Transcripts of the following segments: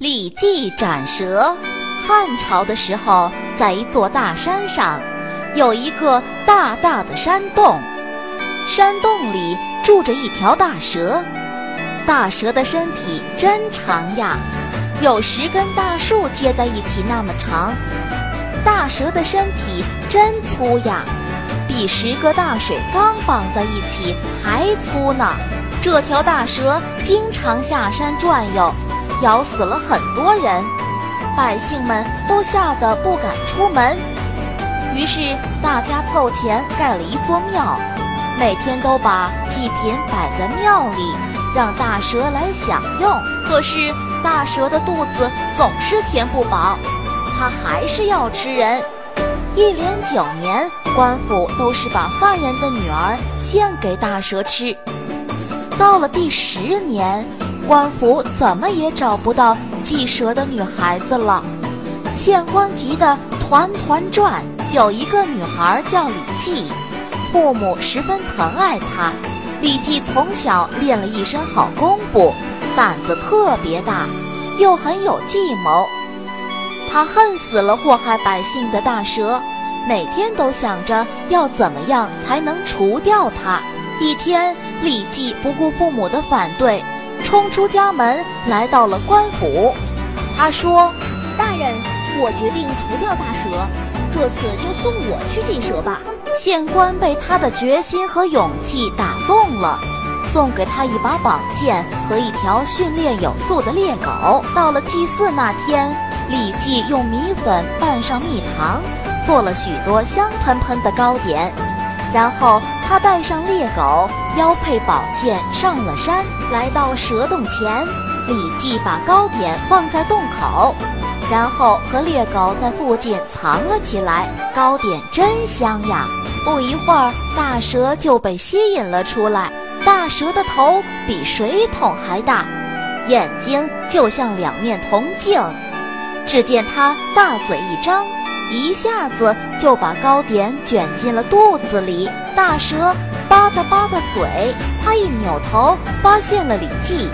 李记斩蛇。汉朝的时候，在一座大山上，有一个大大的山洞，山洞里住着一条大蛇。大蛇的身体真长呀，有十根大树接在一起那么长。大蛇的身体真粗呀，比十个大水缸绑在一起还粗呢。这条大蛇经常下山转悠。咬死了很多人，百姓们都吓得不敢出门。于是大家凑钱盖了一座庙，每天都把祭品摆在庙里，让大蛇来享用。可是大蛇的肚子总是填不饱，它还是要吃人。一连九年，官府都是把犯人的女儿献给大蛇吃。到了第十年。官府怎么也找不到祭蛇的女孩子了，县官急得团团转。有一个女孩叫李记，父母十分疼爱她。李记从小练了一身好功夫，胆子特别大，又很有计谋。他恨死了祸害百姓的大蛇，每天都想着要怎么样才能除掉它。一天，李记不顾父母的反对。冲出家门，来到了官府。他说：“大人，我决定除掉大蛇，这次就送我去祭蛇吧。”县官被他的决心和勇气打动了，送给他一把宝剑和一条训练有素的猎狗。到了祭祀那天，李记用米粉拌上蜜糖，做了许多香喷喷的糕点。然后他带上猎狗，腰配宝剑，上了山，来到蛇洞前。李记把糕点放在洞口，然后和猎狗在附近藏了起来。糕点真香呀！不一会儿，大蛇就被吸引了出来。大蛇的头比水桶还大，眼睛就像两面铜镜。只见它大嘴一张。一下子就把糕点卷进了肚子里，大蛇吧嗒吧嗒嘴，他一扭头发现了李记，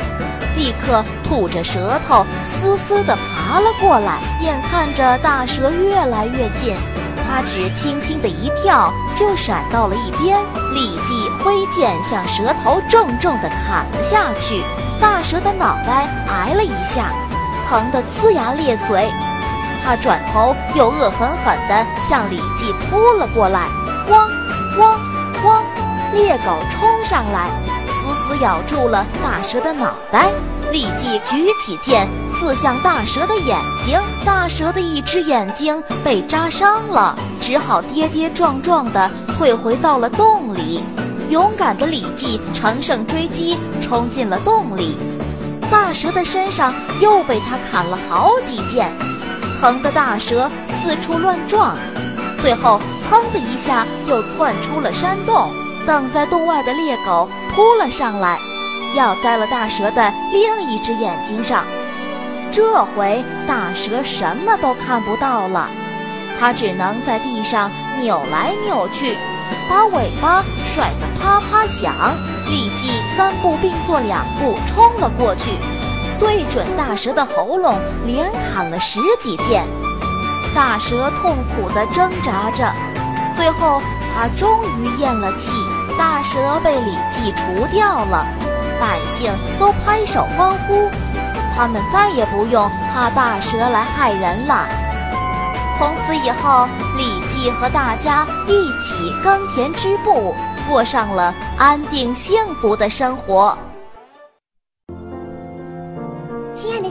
立刻吐着舌头嘶嘶地爬了过来。眼看着大蛇越来越近，他只轻轻的一跳就闪到了一边。李记挥剑向蛇头重重地砍了下去，大蛇的脑袋挨了一下，疼得呲牙咧嘴。他转头又恶狠狠地向李记扑了过来，汪汪汪！猎狗冲上来，死死咬住了大蛇的脑袋。李记举起剑刺向大蛇的眼睛，大蛇的一只眼睛被扎伤了，只好跌跌撞撞地退回到了洞里。勇敢的李记乘胜追击，冲进了洞里。大蛇的身上又被他砍了好几剑。疼得大蛇四处乱撞，最后噌的一下又窜出了山洞。等在洞外的猎狗扑了上来，要在了大蛇的另一只眼睛上。这回大蛇什么都看不到了，它只能在地上扭来扭去，把尾巴甩得啪啪响。立即三步并作两步冲了过去。对准大蛇的喉咙，连砍了十几剑。大蛇痛苦地挣扎着，最后它终于咽了气。大蛇被李记除掉了，百姓都拍手欢呼，他们再也不用怕大蛇来害人了。从此以后，李记和大家一起耕田织布，过上了安定幸福的生活。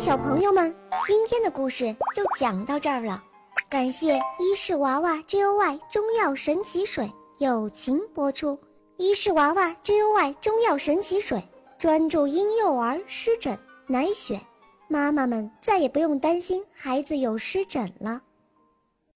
小朋友们，今天的故事就讲到这儿了。感谢伊氏娃娃 Joy 中药神奇水友情播出。伊氏娃娃 Joy 中药神奇水专注婴幼儿湿疹，奶癣，妈妈们再也不用担心孩子有湿疹了。